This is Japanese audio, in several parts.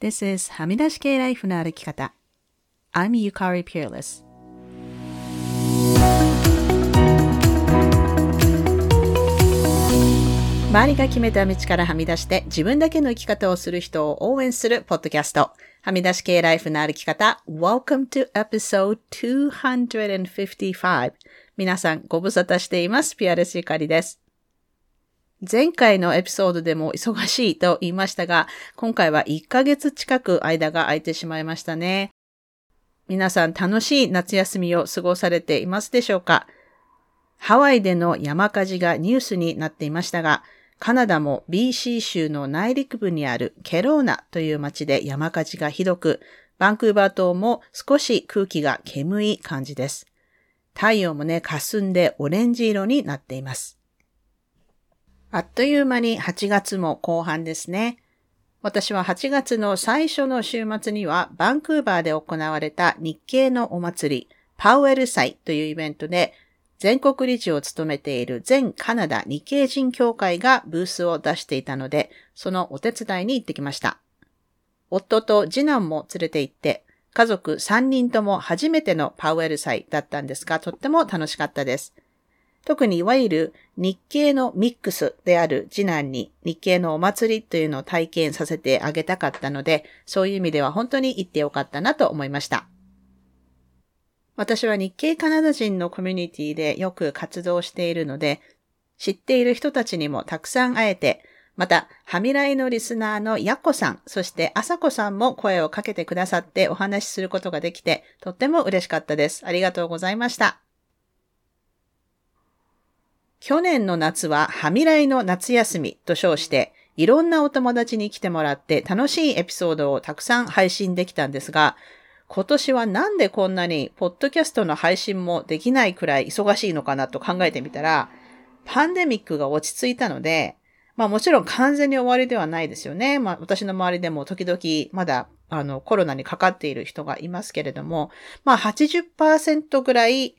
This is はみ出し系ライフの歩き方。I'm Yukari Peerless. 周りが決めた道からはみ出して自分だけの生き方をする人を応援するポッドキャスト。はみ出し系ライフの歩き方。Welcome to episode 255. 皆さんご無沙汰しています。ピアレスゆかりです。前回のエピソードでも忙しいと言いましたが、今回は1ヶ月近く間が空いてしまいましたね。皆さん楽しい夏休みを過ごされていますでしょうか？ハワイでの山火事がニュースになっていましたが、カナダも BC 州の内陸部にあるケローナという町で山火事がひどく、バンクーバー島も少し空気が煙い感じです。太陽もね、霞んでオレンジ色になっています。あっという間に8月も後半ですね。私は8月の最初の週末にはバンクーバーで行われた日系のお祭り、パウエル祭というイベントで全国理事を務めている全カナダ日系人協会がブースを出していたので、そのお手伝いに行ってきました。夫と次男も連れて行って、家族3人とも初めてのパウエル祭だったんですが、とっても楽しかったです。特にいわゆる日系のミックスである次男に日系のお祭りというのを体験させてあげたかったので、そういう意味では本当に行ってよかったなと思いました。私は日系カナダ人のコミュニティでよく活動しているので、知っている人たちにもたくさん会えて、また、はみらいのリスナーのやこさん、そしてあさこさんも声をかけてくださってお話しすることができて、とっても嬉しかったです。ありがとうございました。去年の夏は、はみらいの夏休みと称して、いろんなお友達に来てもらって楽しいエピソードをたくさん配信できたんですが、今年はなんでこんなにポッドキャストの配信もできないくらい忙しいのかなと考えてみたら、パンデミックが落ち着いたので、まあもちろん完全に終わりではないですよね。まあ私の周りでも時々まだあのコロナにかかっている人がいますけれども、まあ80%ぐらい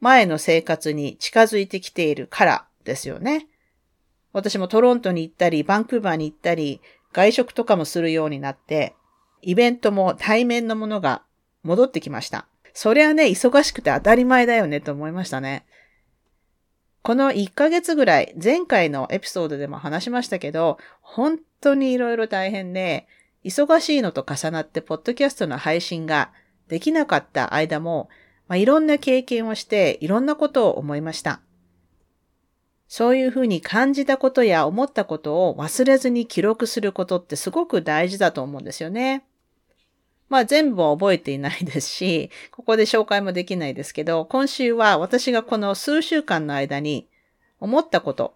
前の生活に近づいてきているからですよね。私もトロントに行ったり、バンクーバーに行ったり、外食とかもするようになって、イベントも対面のものが戻ってきました。そりゃね、忙しくて当たり前だよねと思いましたね。この1ヶ月ぐらい、前回のエピソードでも話しましたけど、本当に色々大変で、忙しいのと重なって、ポッドキャストの配信ができなかった間も、まあ、いろんな経験をして、いろんなことを思いました。そういうふうに感じたことや思ったことを忘れずに記録することってすごく大事だと思うんですよね。まあ全部は覚えていないですし、ここで紹介もできないですけど、今週は私がこの数週間の間に思ったこと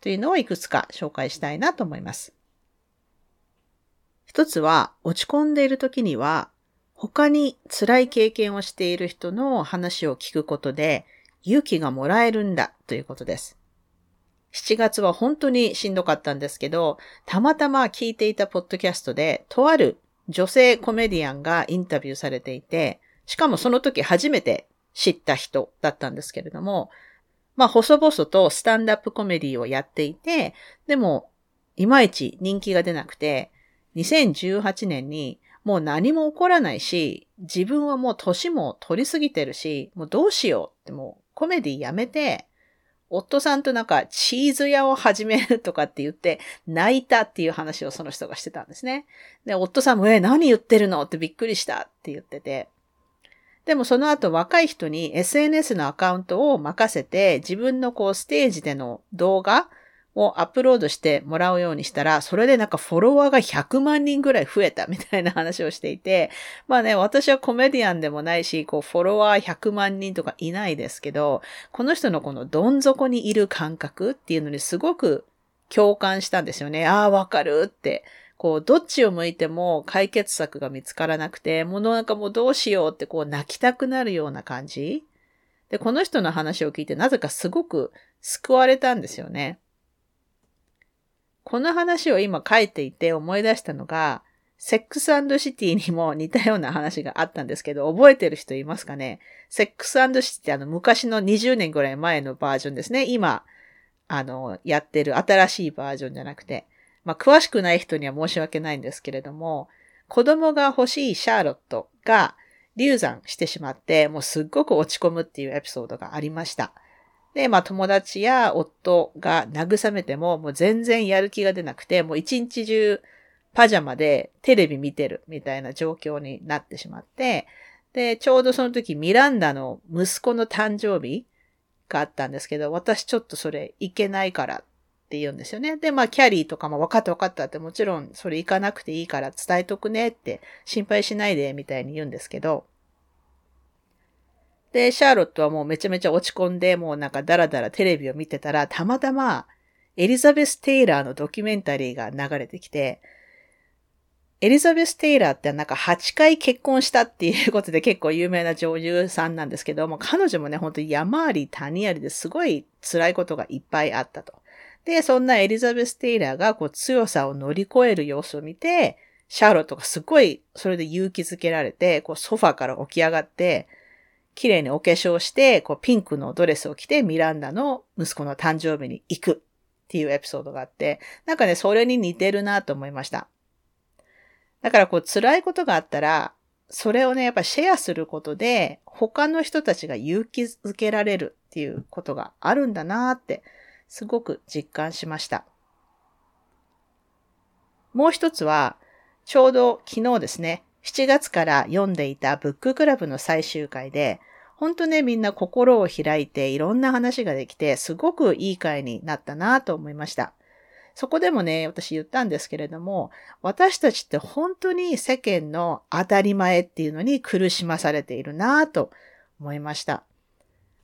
というのをいくつか紹介したいなと思います。一つは落ち込んでいる時には他に辛い経験をしている人の話を聞くことで勇気がもらえるんだということです。7月は本当にしんどかったんですけど、たまたま聞いていたポッドキャストで、とある女性コメディアンがインタビューされていて、しかもその時初めて知った人だったんですけれども、まあ、細々とスタンダップコメディをやっていて、でも、いまいち人気が出なくて、2018年にもう何も起こらないし、自分はもう年も取りすぎてるし、もうどうしようってもうコメディやめて、夫さんとなんかチーズ屋を始めるとかって言って泣いたっていう話をその人がしてたんですね。で、夫さんも、え、何言ってるの？ってびっくりしたって言ってて。でもその後若い人に SNS のアカウントを任せて自分のこうステージでの動画をアップロードしてもらうようにしたら、それでなんかフォロワーが100万人ぐらい増えたみたいな話をしていて、まあね、私はコメディアンでもないし、こうフォロワー100万人とかいないですけど、この人のこのどん底にいる感覚っていうのにすごく共感したんですよね。ああ、わかるって。こう、どっちを向いても解決策が見つからなくて、もうなんかもうどうしようってこう泣きたくなるような感じ。で、この人の話を聞いてなぜかすごく救われたんですよね。この話を今書いていて思い出したのが、セックスシティにも似たような話があったんですけど、覚えてる人いますかね？セックスシティってあの昔の20年ぐらい前のバージョンですね。今、あの、やってる新しいバージョンじゃなくて。まあ、詳しくない人には申し訳ないんですけれども、子供が欲しいシャーロットが流産してしまって、もうすっごく落ち込むっていうエピソードがありました。で、まあ友達や夫が慰めても、もう全然やる気が出なくて、もう一日中パジャマでテレビ見てるみたいな状況になってしまって、で、ちょうどその時ミランダの息子の誕生日があったんですけど、私ちょっとそれ行けないからって言うんですよね。で、まあキャリーとかも分かった分かったってもちろんそれ行かなくていいから伝えとくねって心配しないでみたいに言うんですけど、で、シャーロットはもうめちゃめちゃ落ち込んで、もうなんかダラダラテレビを見てたら、たまたまエリザベス・テイラーのドキュメンタリーが流れてきて、エリザベス・テイラーってなんか8回結婚したっていうことで結構有名な女優さんなんですけども、彼女もね、本当に山あり谷ありですごい辛いことがいっぱいあったと。で、そんなエリザベス・テイラーがこう強さを乗り越える様子を見て、シャーロットがすごいそれで勇気づけられて、こうソファから起き上がって、綺麗にお化粧して、こうピンクのドレスを着てミランダの息子の誕生日に行くっていうエピソードがあって、なんかね、それに似てるなと思いました。だからこう辛いことがあったら、それをね、やっぱシェアすることで、他の人たちが勇気づけられるっていうことがあるんだなって、すごく実感しました。もう一つは、ちょうど昨日ですね、7月から読んでいたブッククラブの最終回で、ほんとね、みんな心を開いていろんな話ができて、すごくいい回になったなと思いました。そこでもね、私言ったんですけれども、私たちって本当に世間の当たり前っていうのに苦しまされているなと思いました。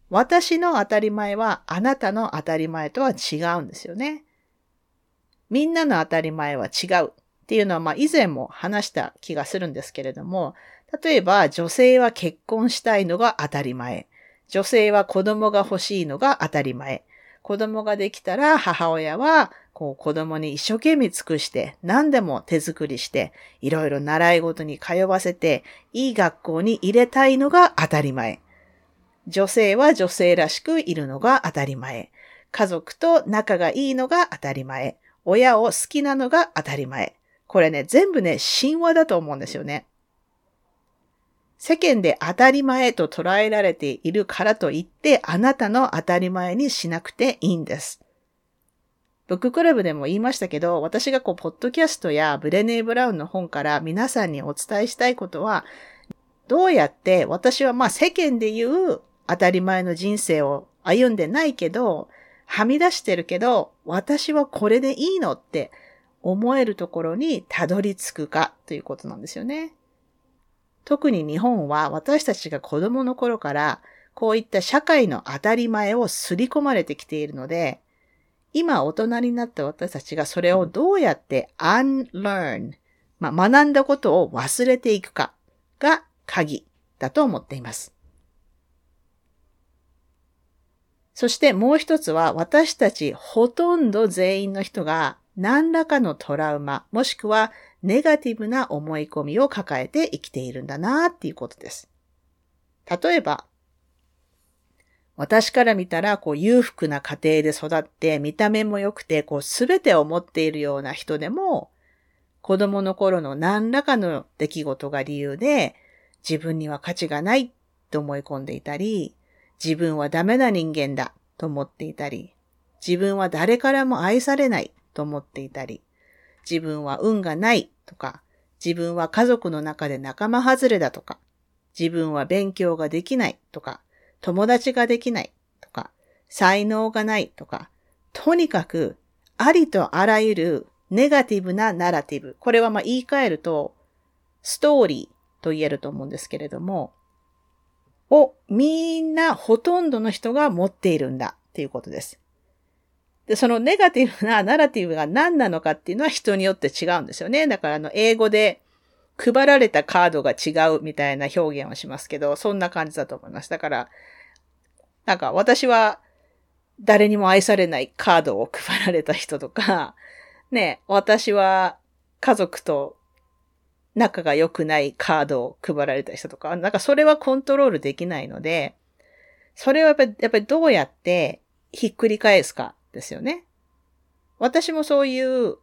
私の当たり前はあなたの当たり前とは違うんですよね。みんなの当たり前は違う。っていうのは、まあ以前も話した気がするんですけれども、例えば女性は結婚したいのが当たり前。女性は子供が欲しいのが当たり前。子供ができたら母親はこう子供に一生懸命尽くして何でも手作りしていろいろ習い事に通わせていい学校に入れたいのが当たり前。女性は女性らしくいるのが当たり前。家族と仲がいいのが当たり前。親を好きなのが当たり前。これね、全部ね、神話だと思うんですよね。世間で当たり前と捉えられているからといって、あなたの当たり前にしなくていいんです。ブッククラブでも言いましたけど、私がこう、ポッドキャストやブレネー・ブラウンの本から皆さんにお伝えしたいことは、どうやって私はまあ世間で言う当たり前の人生を歩んでないけど、はみ出してるけど、私はこれでいいのって思えるところにたどり着くかということなんですよね。特に日本は私たちが子供の頃からこういった社会の当たり前を刷り込まれてきているので、今大人になった私たちがそれをどうやって unlearn、まあ、学んだことを忘れていくかが鍵だと思っています。そしてもう一つは私たちほとんど全員の人が何らかのトラウマ、もしくはネガティブな思い込みを抱えて生きているんだなっていうことです。例えば、私から見たら、こう、裕福な家庭で育って、見た目も良くて、こう、すべてを持っているような人でも、子供の頃の何らかの出来事が理由で、自分には価値がないと思い込んでいたり、自分はダメな人間だと思っていたり、自分は誰からも愛されないと思っていたり、自分は運がないとか、自分は家族の中で仲間外れだとか、自分は勉強ができないとか、友達ができないとか、才能がないとか、とにかくありとあらゆるネガティブなナラティブ。これはまあ言い換えると、ストーリーと言えると思うんですけれども、をみんなほとんどの人が持っているんだっていうことです。で、そのネガティブなナラティブが何なのかっていうのは人によって違うんですよね。だからあの、英語で配られたカードが違うみたいな表現をしますけど、そんな感じだと思います。だから、なんか私は誰にも愛されないカードを配られた人とか、ね、私は家族と仲が良くないカードを配られた人とか、なんかそれはコントロールできないので、それはやっぱり、やっぱりどうやってひっくり返すかですよね。私もそういう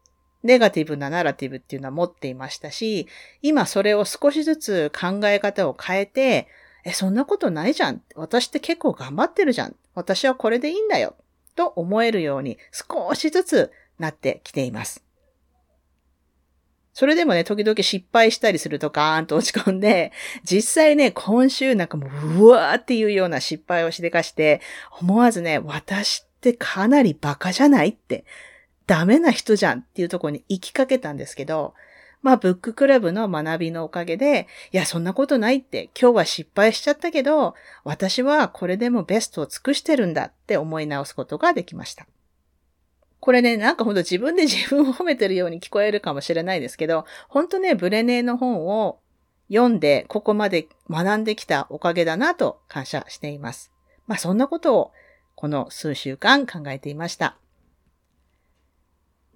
ネガティブなナラティブっていうのは持っていましたし、今それを少しずつ考え方を変えて、え、そんなことないじゃん。私って結構頑張ってるじゃん。私はこれでいいんだよ。と思えるように少しずつなってきています。それでもね、時々失敗したりするとガーンと落ち込んで、実際ね、今週なんかもう、うわーっていうような失敗をしでかして、思わずね、私ってかなりバカじゃない？って、ダメな人じゃんっていうとこに行きかけたんですけど、まあ、ブッククラブの学びのおかげで、いや、そんなことないって、今日は失敗しちゃったけど、私はこれでもベストを尽くしてるんだって思い直すことができました。これね、なんかほんと自分で自分を褒めてるように聞こえるかもしれないですけど、ほんとね、ブレネーの本を読んで、ここまで学んできたおかげだなと感謝しています。まあそんなことをこの数週間考えていました。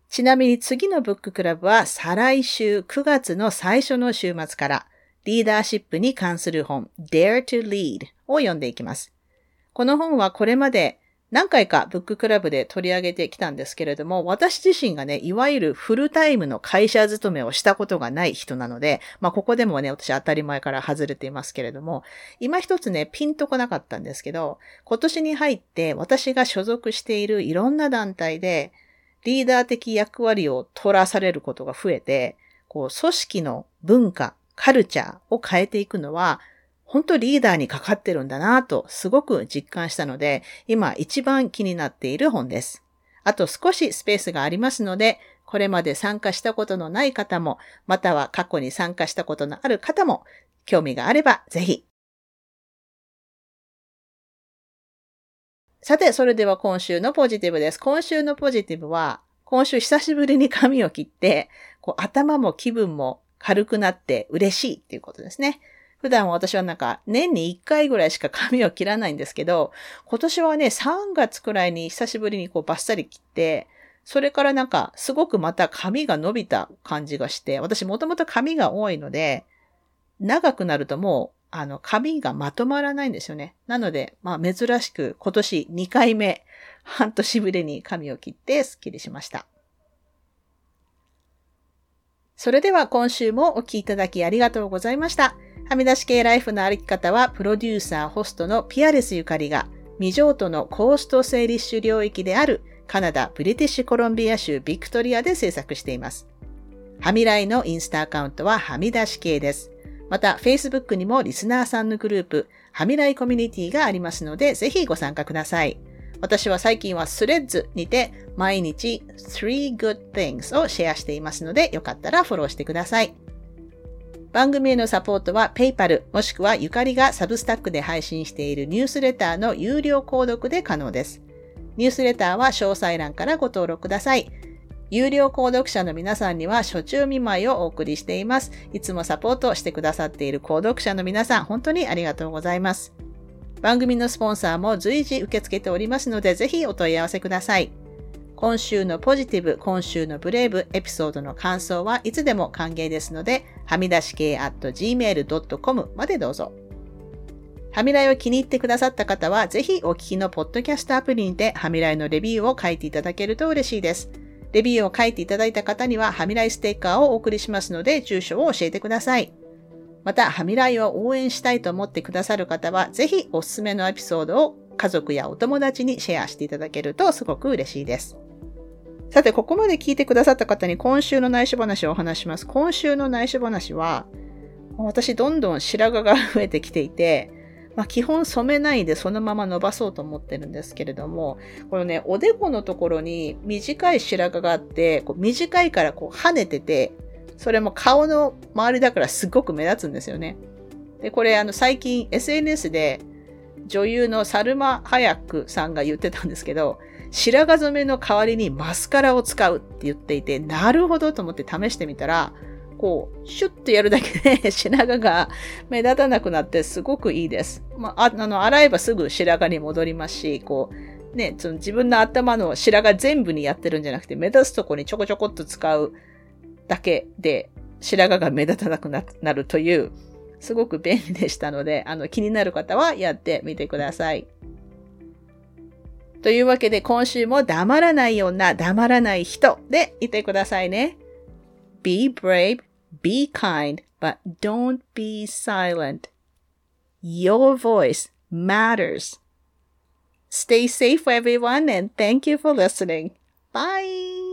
ちなみに次のブッククラブは再来週9月の最初の週末からリーダーシップに関する本 Dare to Lead を読んでいきます。この本はこれまで何回かブッククラブで取り上げてきたんですけれども、私自身がね、いわゆるフルタイムの会社勤めをしたことがない人なので、まあここでもね、私当たり前から外れていますけれども、今一つね、ピンとこなかったんですけど、今年に入って私が所属しているいろんな団体で、リーダー的役割を取らされることが増えて、こう、組織の文化、カルチャーを変えていくのは、本当リーダーにかかってるんだなとすごく実感したので、今一番気になっている本です。あと少しスペースがありますので、これまで参加したことのない方も、または過去に参加したことのある方も、興味があればぜひ。さて、それでは今週のポジティブです。今週のポジティブは、今週久しぶりに髪を切って、こう頭も気分も軽くなって嬉しいっていうことですね。普段私はなんか年に1回ぐらいしか髪を切らないんですけど、今年はね、3月くらいに久しぶりにこうバッサリ切って、それからなんかすごくまた髪が伸びた感じがして、私もともと髪が多いので、長くなるともう、あの、髪がまとまらないんですよね。なので、まあ珍しく今年2回目、半年ぶりに髪を切ってスッキリしました。それでは今週もお聴きいただきありがとうございました。はみ出し系ライフの歩き方は、プロデューサー、ホストのピアレスゆかりが、未譲渡のコーストセーリッシュ領域であるカナダ・ブリティッシュコロンビア州ビクトリアで制作しています。はみらいのインスタアカウントははみ出し系です。また、Facebook にもリスナーさんのグループ、はみらいコミュニティがありますので、ぜひご参加ください。私は最近はスレッズにて毎日3 good things をシェアしていますので、よかったらフォローしてください。番組へのサポートは PayPal もしくはゆかりがサブスタックで配信しているニュースレターの有料購読で可能です。ニュースレターは詳細欄からご登録ください。有料購読者の皆さんには初中見舞いをお送りしています。いつもサポートしてくださっている購読者の皆さん、本当にありがとうございます。番組のスポンサーも随時受け付けておりますので、ぜひお問い合わせください。今週のポジティブ、今週のブレイブ、エピソードの感想はいつでも歓迎ですので、はみ出し系 at gmail.com までどうぞ。はみらいを気に入ってくださった方は、ぜひお聞きのポッドキャストアプリにて、はみらいのレビューを書いていただけると嬉しいです。レビューを書いていただいた方には、はみらいステッカーをお送りしますので、住所を教えてください。また、はみらいを応援したいと思ってくださる方は、ぜひおすすめのエピソードを家族やお友達にシェアしていただけるとすごく嬉しいです。さて、ここまで聞いてくださった方に今週の内緒話をお話します。今週の内緒話は、私どんどん白髪が増えてきていて、まあ、基本染めないでそのまま伸ばそうと思ってるんですけれども、このね、おでこのところに短い白髪があって、こう短いからこう跳ねてて、それも顔の周りだからすごく目立つんですよね。で、これあの最近 SNS で女優のサルマ・ハヤックさんが言ってたんですけど、白髪染めの代わりにマスカラを使うって言っていて、なるほどと思って試してみたら、こう、シュッとやるだけで 白髪が目立たなくなってすごくいいです。まあ、あの、洗えばすぐ白髪に戻りますし、こう、ね、その自分の頭の白髪全部にやってるんじゃなくて、目立つとこにちょこちょこっと使うだけで、白髪が目立たなくなるという、すごく便利でしたので、あの、気になる方はやってみてください。というわけで今週も黙らない女、黙らない人でいてくださいね。Be brave, be kind, but don't be silent. Your voice matters. Stay safe, everyone, and thank you for listening. Bye!